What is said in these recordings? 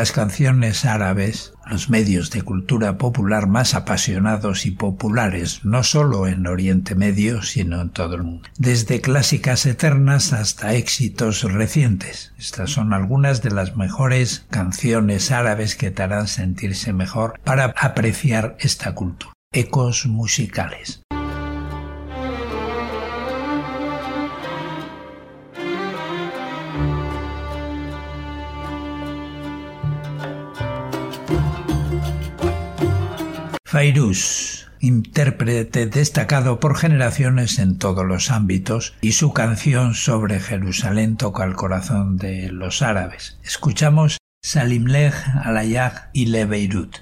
las canciones árabes, los medios de cultura popular más apasionados y populares, no solo en Oriente Medio, sino en todo el mundo. Desde clásicas eternas hasta éxitos recientes. Estas son algunas de las mejores canciones árabes que te harán sentirse mejor para apreciar esta cultura. Ecos musicales. Fairuz, intérprete destacado por generaciones en todos los ámbitos, y su canción sobre Jerusalén toca el corazón de los árabes. Escuchamos Salimlech Alayag y Le Beirut.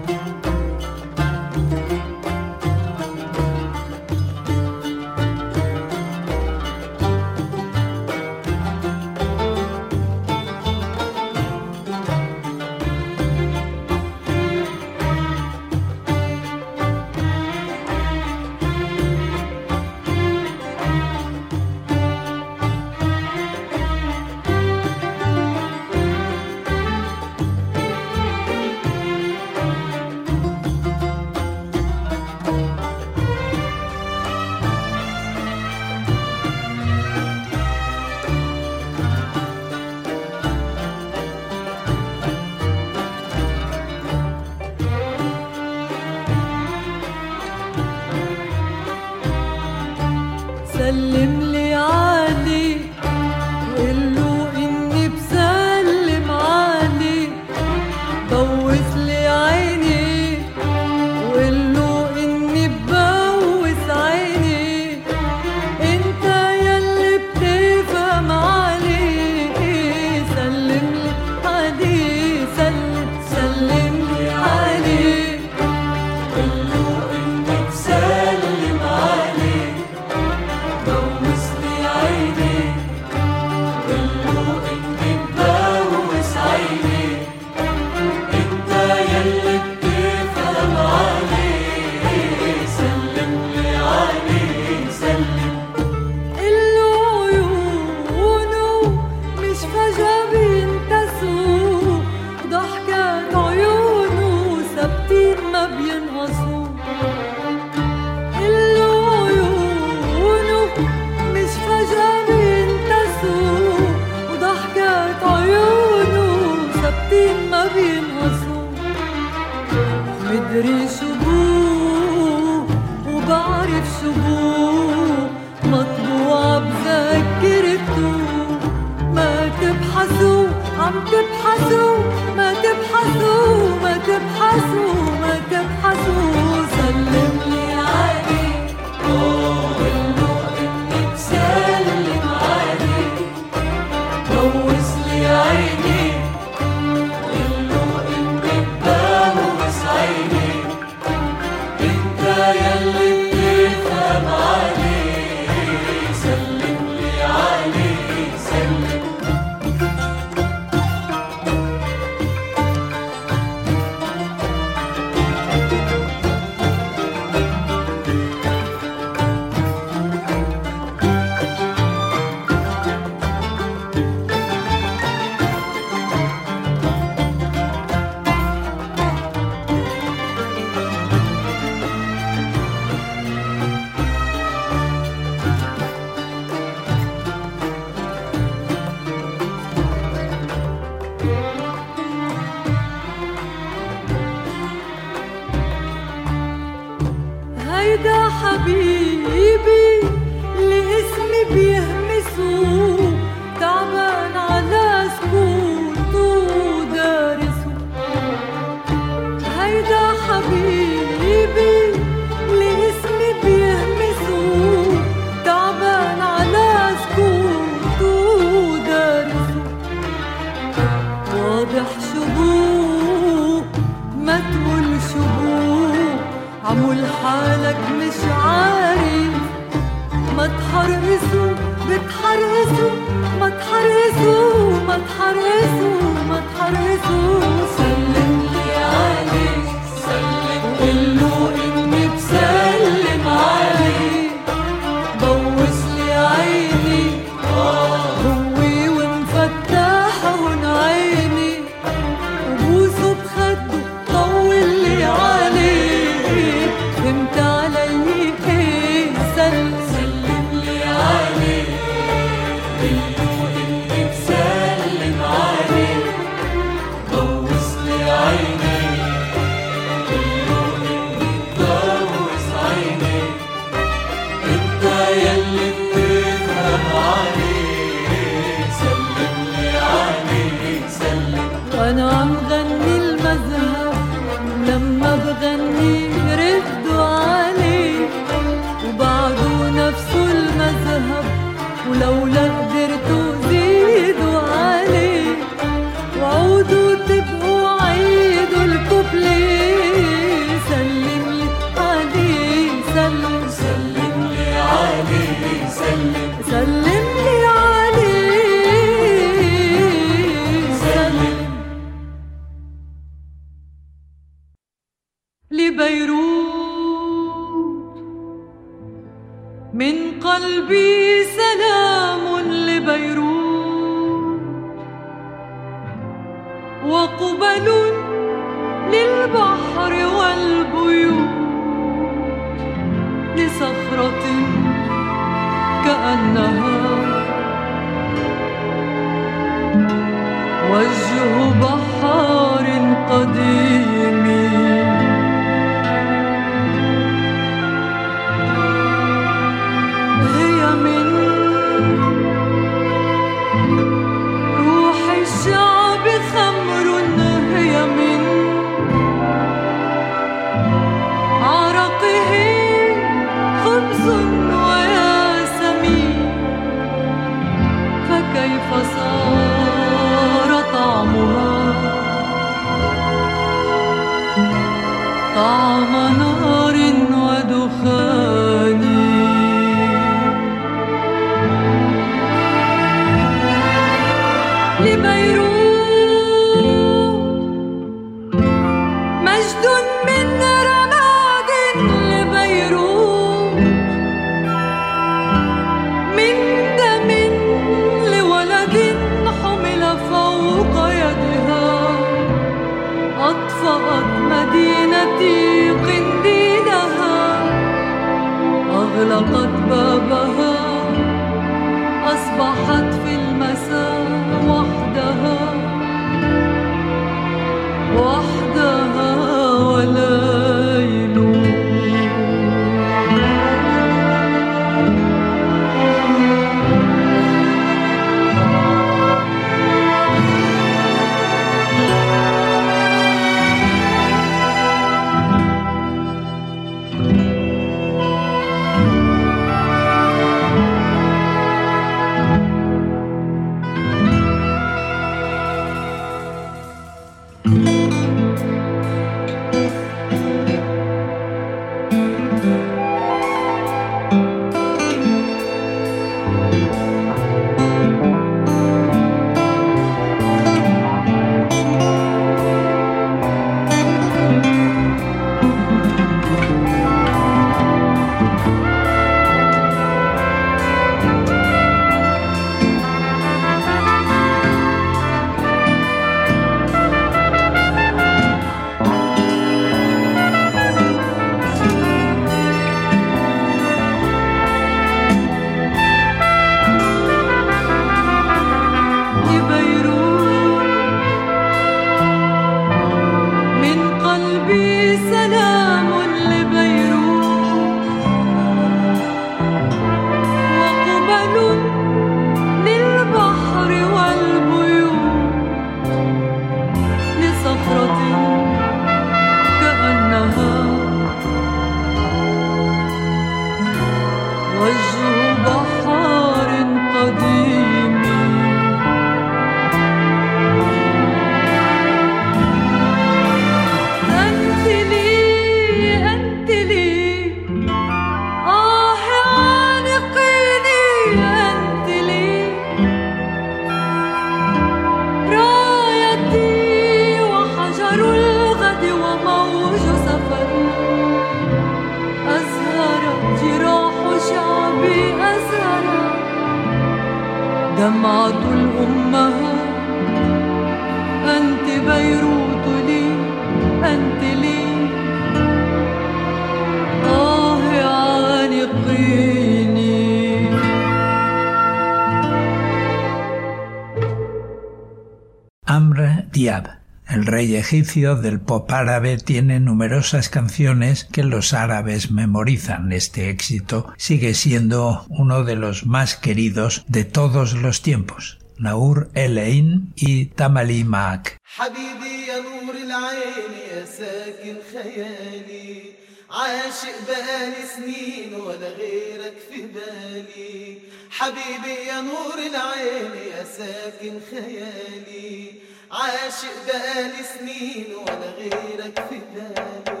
rey egipcio del pop árabe tiene numerosas canciones que los árabes memorizan. Este éxito sigue siendo uno de los más queridos de todos los tiempos. Naur Elein y Tamali Maak. حبيبي يا نور العين يا ساكن خيالي عاشق بقالي سنين ولا غيرك في بالي حبيبي يا نور العين يا ساكن خيالي عاشق بقالي سنين ولا غيرك في بالي.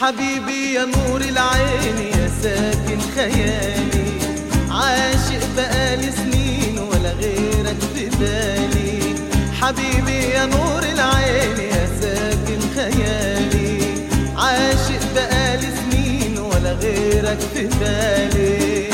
حبيبي يا نور العين يا ساكن خيالي. عاشق بقالي سنين ولا غيرك في بالي. حبيبي يا نور العين يا ساكن خيالي. عاشق بقالي سنين ولا غيرك في بالي.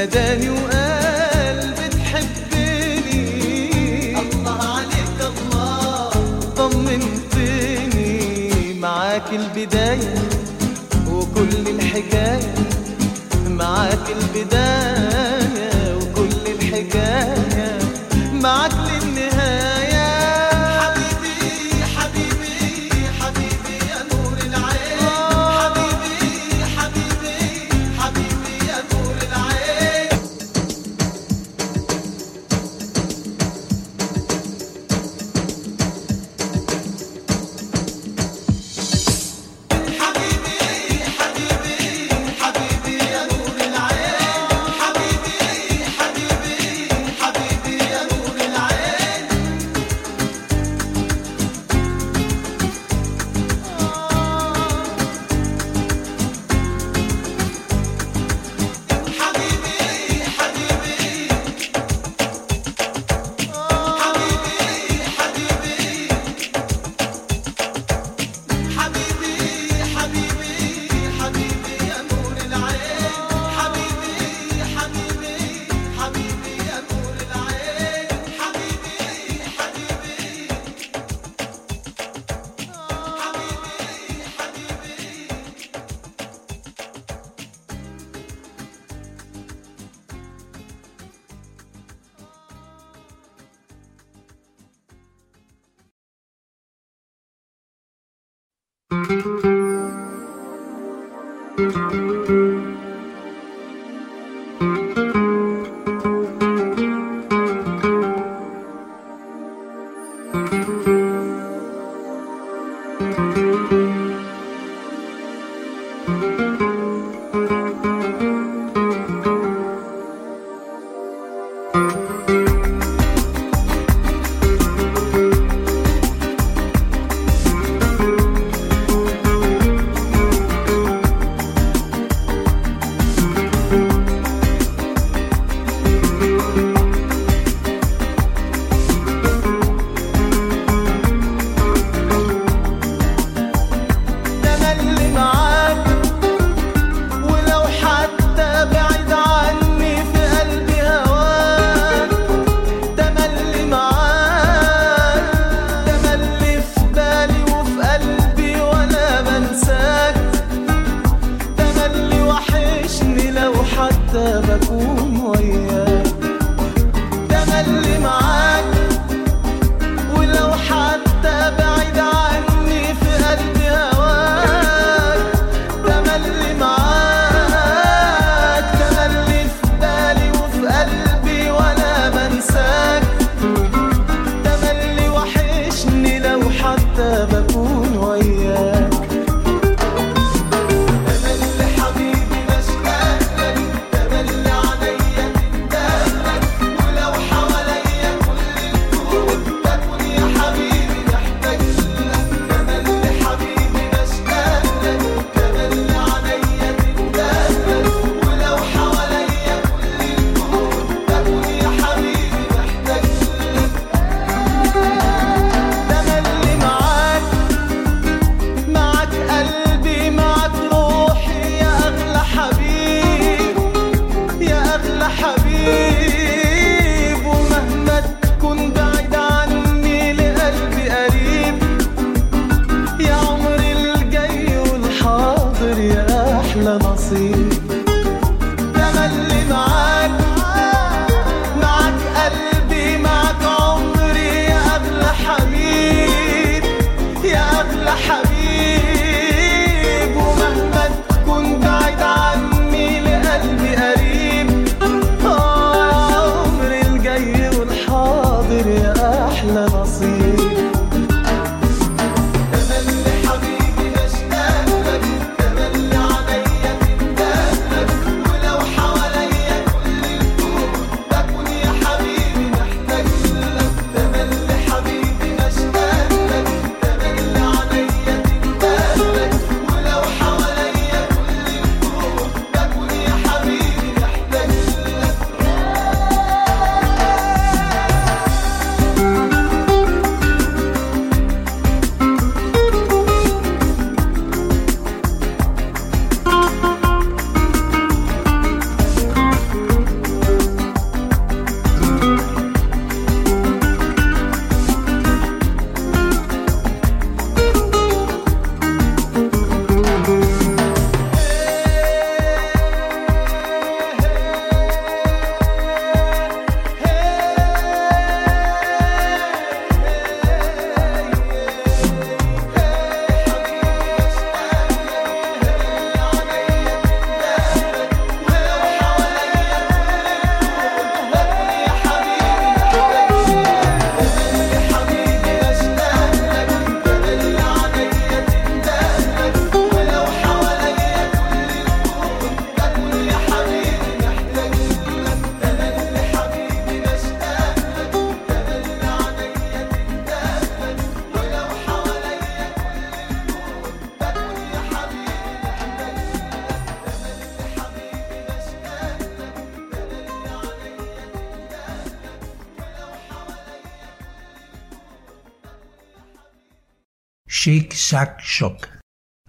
نداني وقال بتحبني. الله عليك الله. طمنتني. معاك البداية وكل الحكاية. معاك البداية.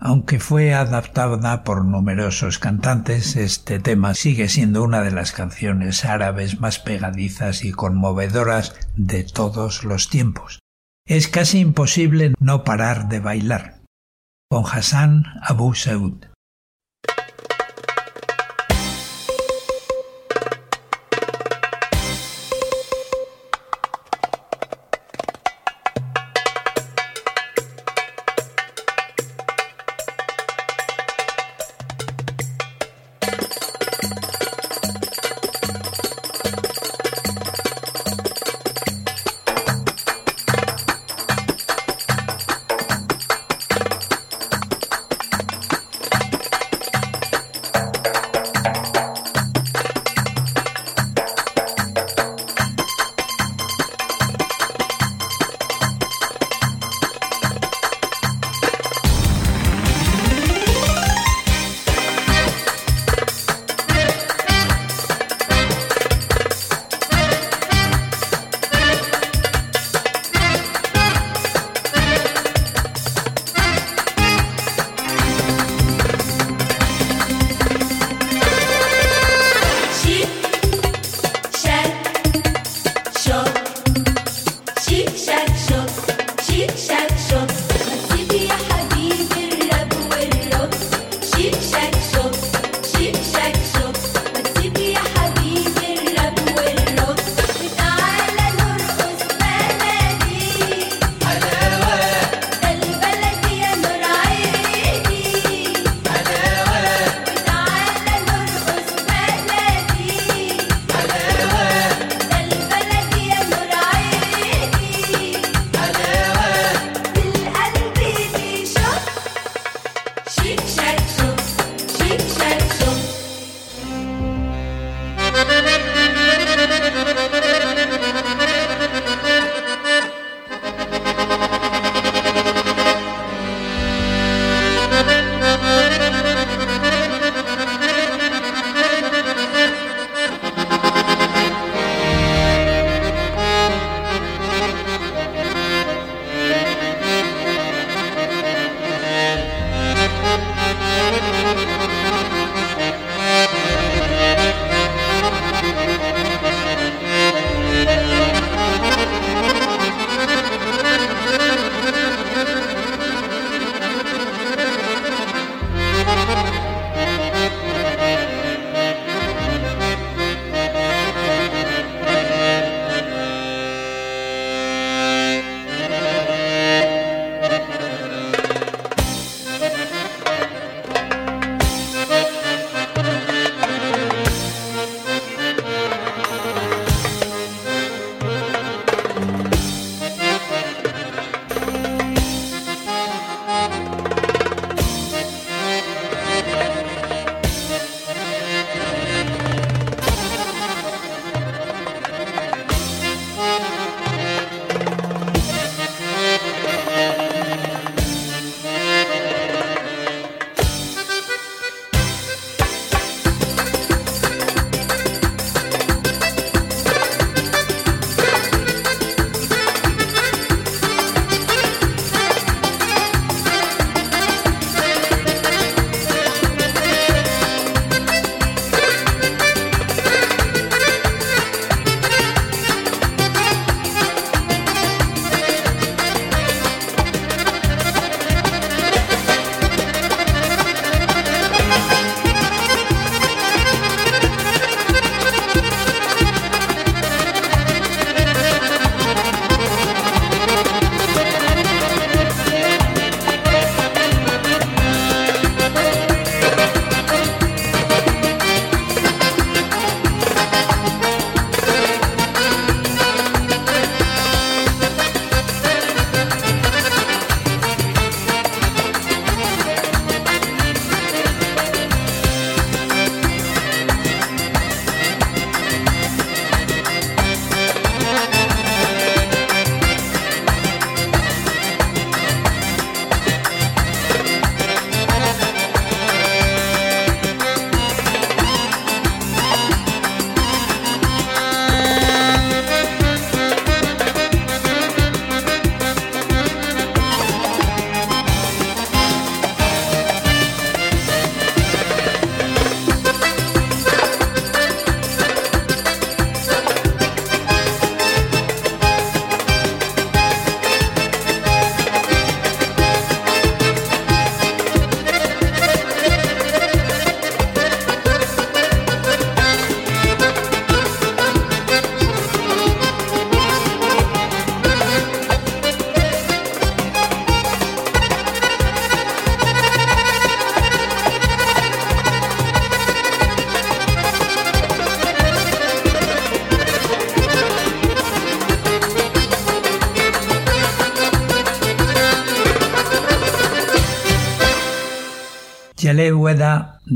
Aunque fue adaptada por numerosos cantantes, este tema sigue siendo una de las canciones árabes más pegadizas y conmovedoras de todos los tiempos. Es casi imposible no parar de bailar. Con Hassan Abu Saud.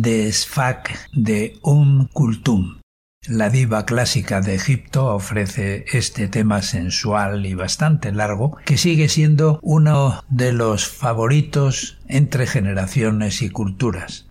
De Sfak de Um Kultum. La diva clásica de Egipto ofrece este tema sensual y bastante largo que sigue siendo uno de los favoritos entre generaciones y culturas.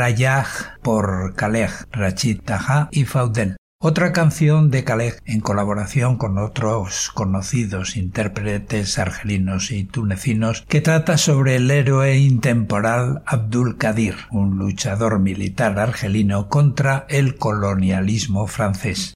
Rayaj por Khaled, Rachid Taha y Faudel. Otra canción de Khaled en colaboración con otros conocidos intérpretes argelinos y tunecinos que trata sobre el héroe intemporal Abdul Qadir, un luchador militar argelino contra el colonialismo francés.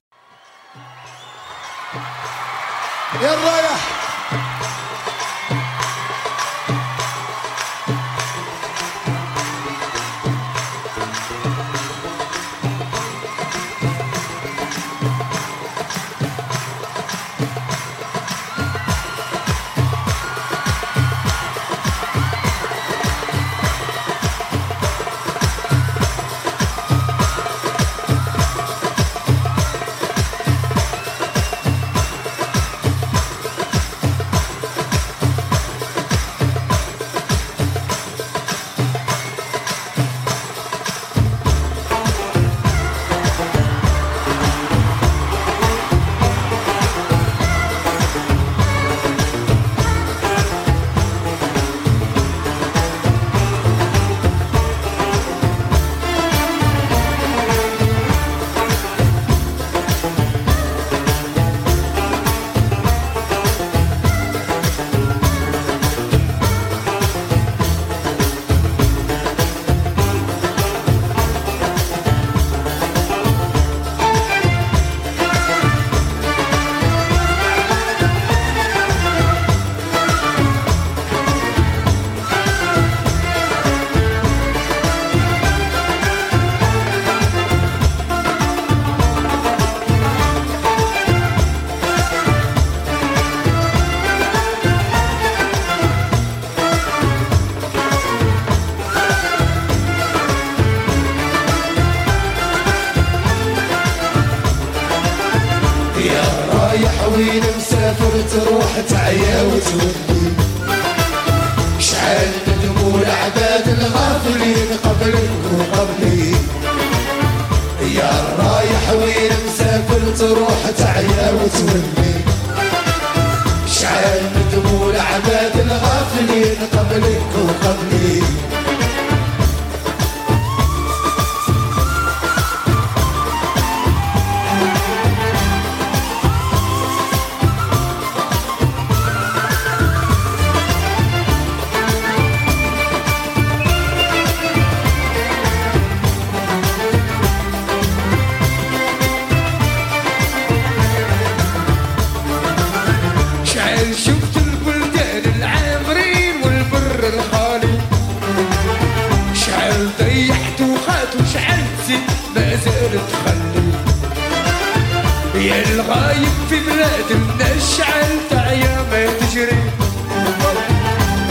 في بلادنا شعل تعيا ما تجري.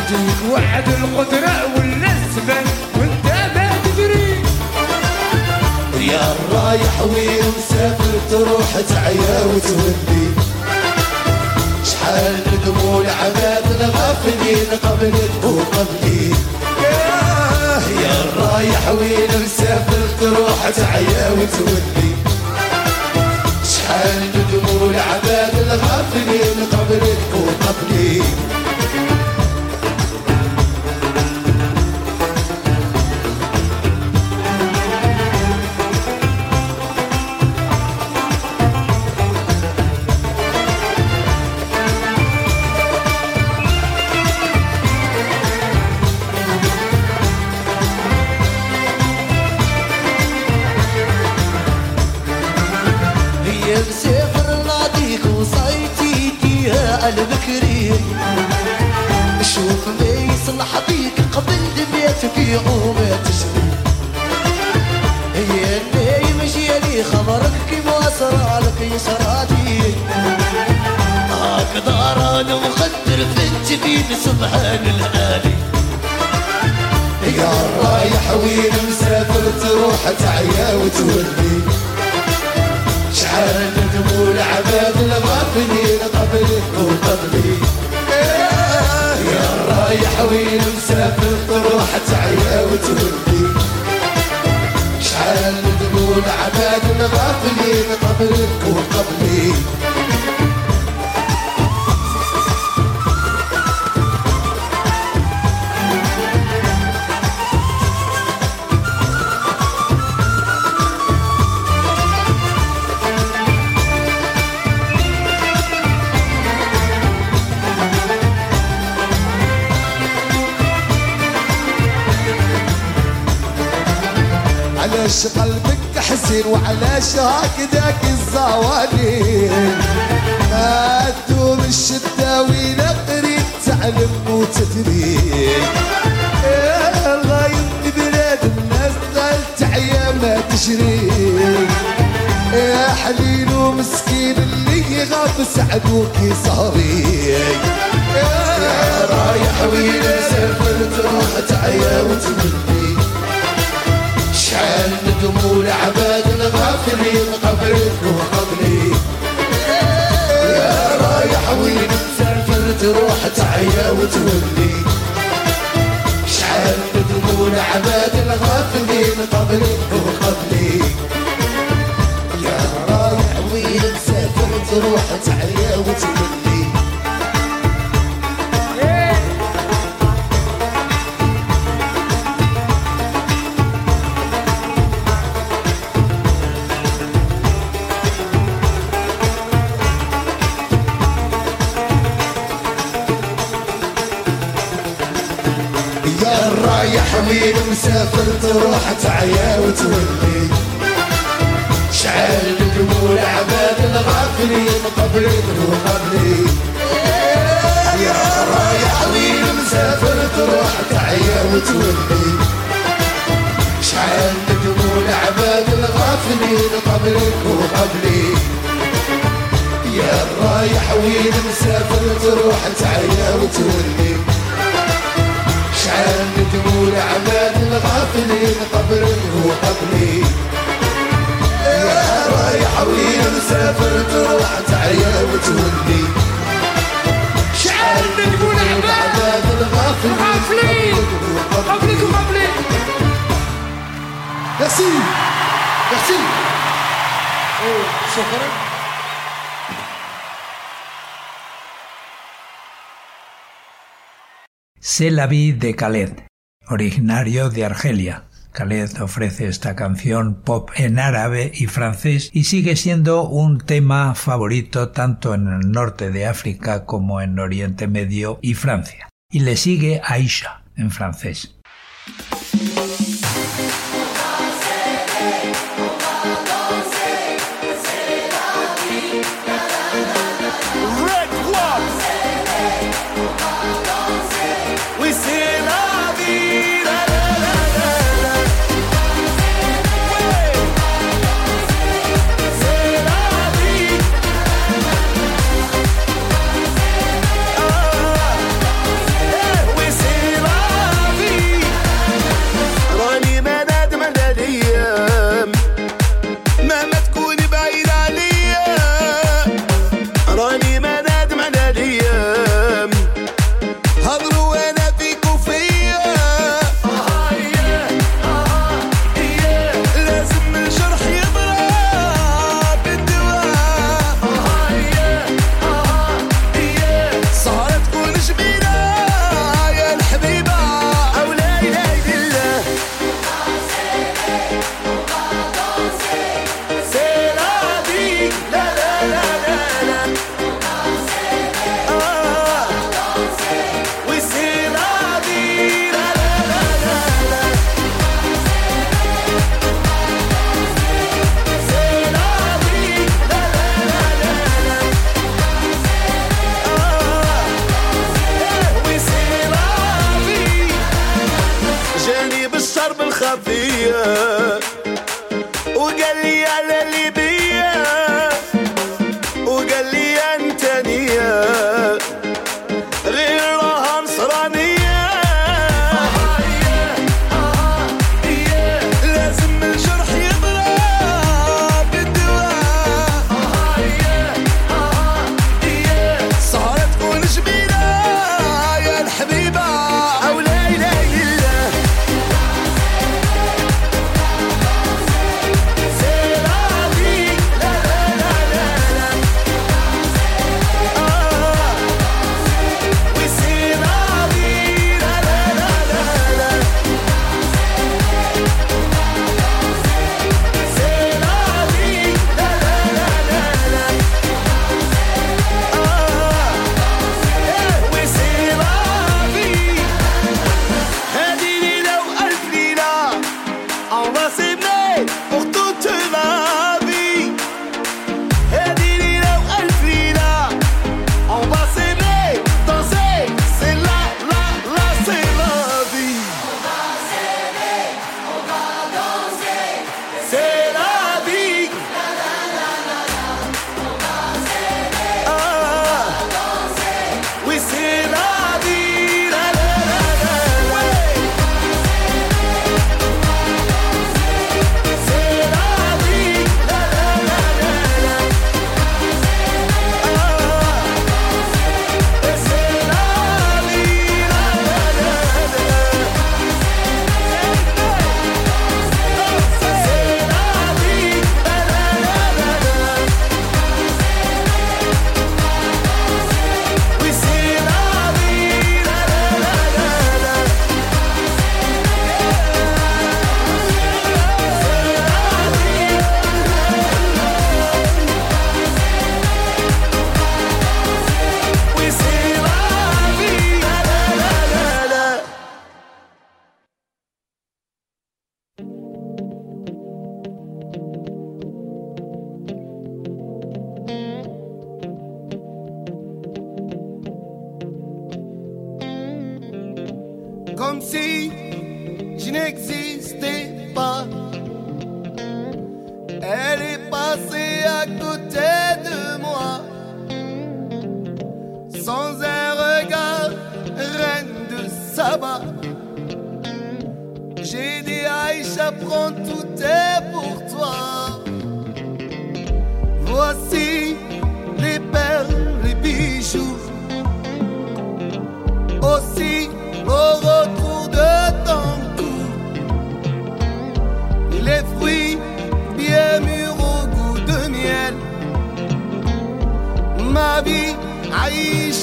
ديك وعد القدرة والنسبة وأنت ما تدري. يا رايح وين مسافر تروح تعيا وتولي شحال ندموا العباد الغافلين قبلك وقبلي يا رايح وين مسافر تروح تعيا وتولي شحال ندموا العباد الغافلين قبلك وقبلي. البكري شوف ما يصلح بيك قبل دميت في وما تشري هي النايم جيالي خبرك كيما صرالك يسراتي. هكذا رانا مخدر في الجبين سبحان الهادي يا رايح وين مسافر تروح تعيا وتولي. الغافلين قبلك اللي غاب سعدوك سهري يا رايح وين سافرت روح تعيا وتمني شحال ندموا العباد الغافلين قبلك وقبلي. يا رايح وين مسافر تروح تعيا وتولي شحال ندموا العباد الغافلين قبلك وقبلي. تروح تعيا وتولي يا رايح وين مسافر تروح تعيا وتولي شعل دموع الغافلين قبلك وقبلي يا رايح وين مسافر تروح تعيا وتولي شعل دموع العباد الغافلين؟ قبلك وقبلي. يا رايح وين مسافر تروح تعيا وتولي شعل دموع العباد الغافلين؟ قبلك وقبلي. يا رايح وين مسافر تروح تعيا وتولي شعل نقول عباد العباد الغافلين غافلين قبلك وقبلي Merci Merci شكرا C'est la vie de Khaled, originario de Argelia. Khaled ofrece esta canción pop en árabe y francés y sigue siendo un tema favorito tanto en el norte de África como en Oriente Medio y Francia. Y le sigue Aisha en francés. je n'existais pas. Elle est passée à côté de moi, sans un regard, reine de Saba. J'ai dit Aïcha, prends tout est pour toi. Voici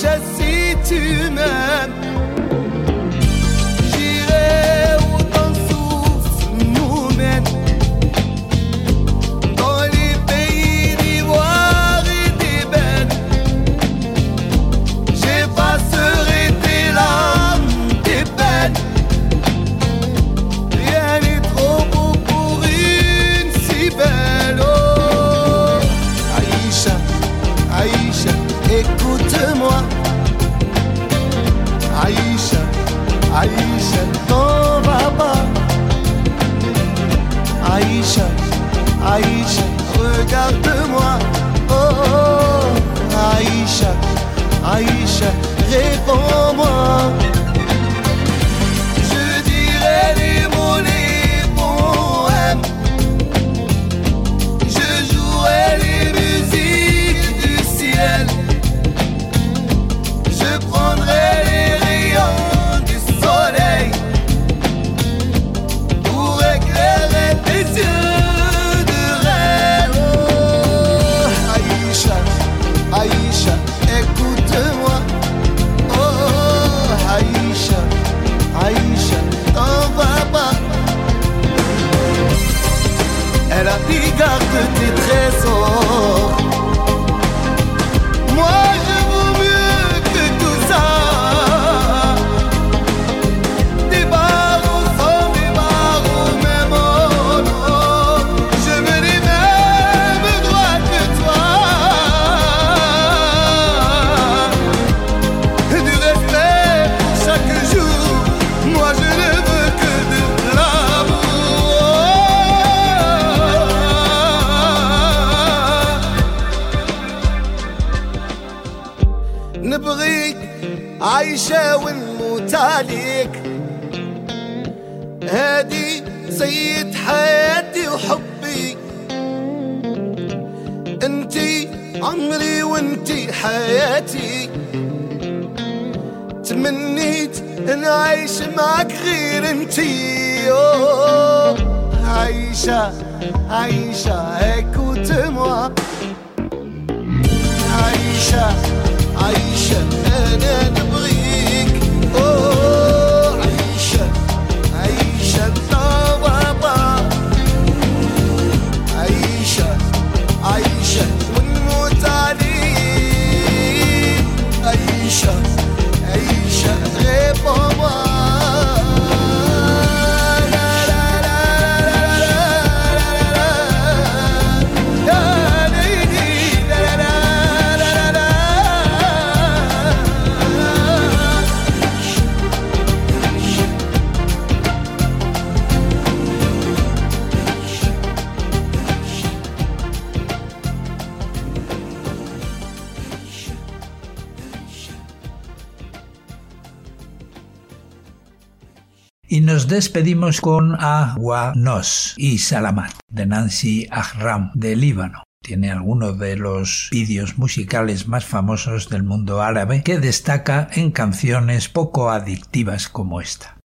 köşesine regarde-moi. Oh, oh, oh, Aïcha, Aïcha, réponds-moi. حياتي. تمنيت نعيش معك غير انتي عايشة عايشة هيك وتموى عايشة عايشة أنا نموت despedimos con Agua Nos y Salamat de Nancy Ahram de Líbano. Tiene algunos de los vídeos musicales más famosos del mundo árabe que destaca en canciones poco adictivas como esta.